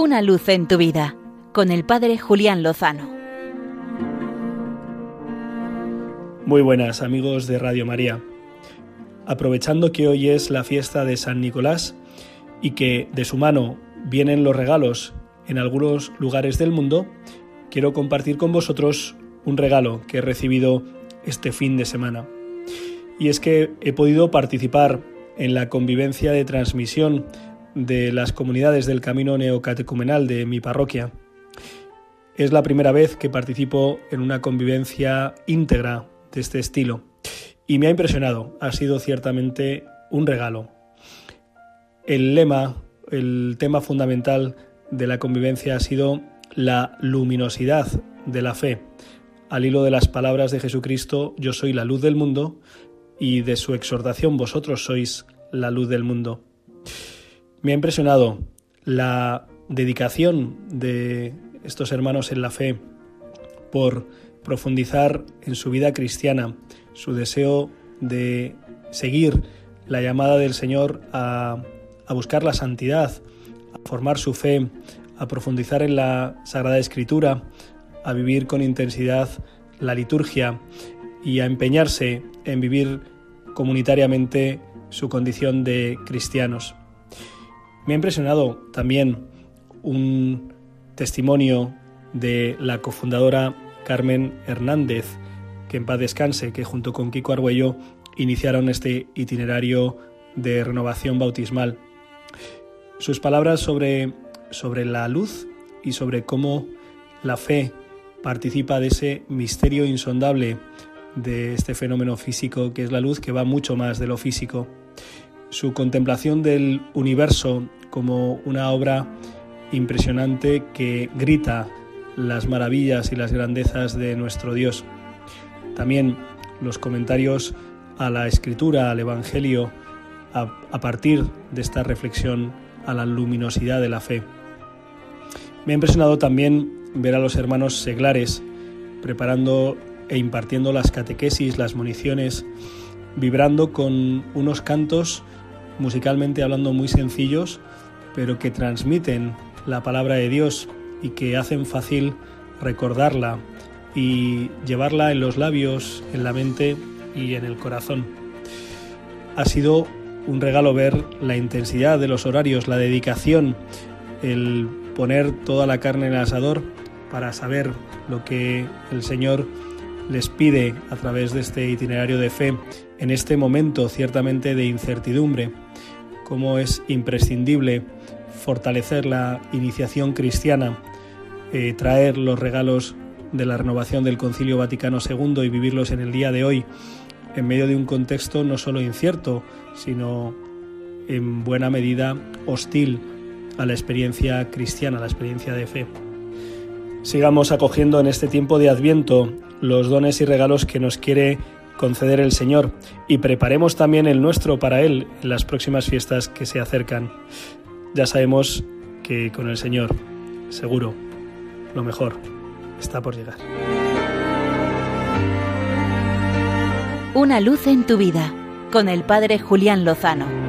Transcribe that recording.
Una luz en tu vida con el Padre Julián Lozano. Muy buenas amigos de Radio María. Aprovechando que hoy es la fiesta de San Nicolás y que de su mano vienen los regalos en algunos lugares del mundo, quiero compartir con vosotros un regalo que he recibido este fin de semana. Y es que he podido participar en la convivencia de transmisión de las comunidades del camino neocatecumenal de mi parroquia. Es la primera vez que participo en una convivencia íntegra de este estilo y me ha impresionado, ha sido ciertamente un regalo. El lema, el tema fundamental de la convivencia ha sido la luminosidad de la fe, al hilo de las palabras de Jesucristo, yo soy la luz del mundo, y de su exhortación, vosotros sois la luz del mundo. Me ha impresionado la dedicación de estos hermanos en la fe por profundizar en su vida cristiana, su deseo de seguir la llamada del Señor a, buscar la santidad, a formar su fe, a profundizar en la Sagrada Escritura, a vivir con intensidad la liturgia y a empeñarse en vivir comunitariamente su condición de cristianos. Me ha impresionado también un testimonio de la cofundadora Carmen Hernández, que en paz descanse, que junto con Kiko Argüello iniciaron este itinerario de renovación bautismal. Sus palabras sobre, sobre la luz y sobre cómo la fe participa de ese misterio insondable de este fenómeno físico que es la luz, que va mucho más de lo físico. Su contemplación del universo como una obra impresionante que grita las maravillas y las grandezas de nuestro Dios. También los comentarios a la escritura, al Evangelio, a, partir de esta reflexión a la luminosidad de la fe. Me ha impresionado también ver a los hermanos seglares preparando e impartiendo las catequesis, las municiones, vibrando con unos cantos musicalmente hablando muy sencillos, pero que transmiten la palabra de Dios y que hacen fácil recordarla y llevarla en los labios, en la mente y en el corazón. Ha sido un regalo ver la intensidad de los horarios, la dedicación, el poner toda la carne en el asador para saber lo que el Señor les pide a través de este itinerario de fe en este momento ciertamente de incertidumbre, cómo es imprescindible fortalecer la iniciación cristiana, eh, traer los regalos de la renovación del Concilio Vaticano II y vivirlos en el día de hoy, en medio de un contexto no solo incierto, sino en buena medida hostil a la experiencia cristiana, a la experiencia de fe. Sigamos acogiendo en este tiempo de Adviento los dones y regalos que nos quiere conceder el Señor y preparemos también el nuestro para Él en las próximas fiestas que se acercan. Ya sabemos que con el Señor, seguro, lo mejor está por llegar. Una luz en tu vida con el Padre Julián Lozano.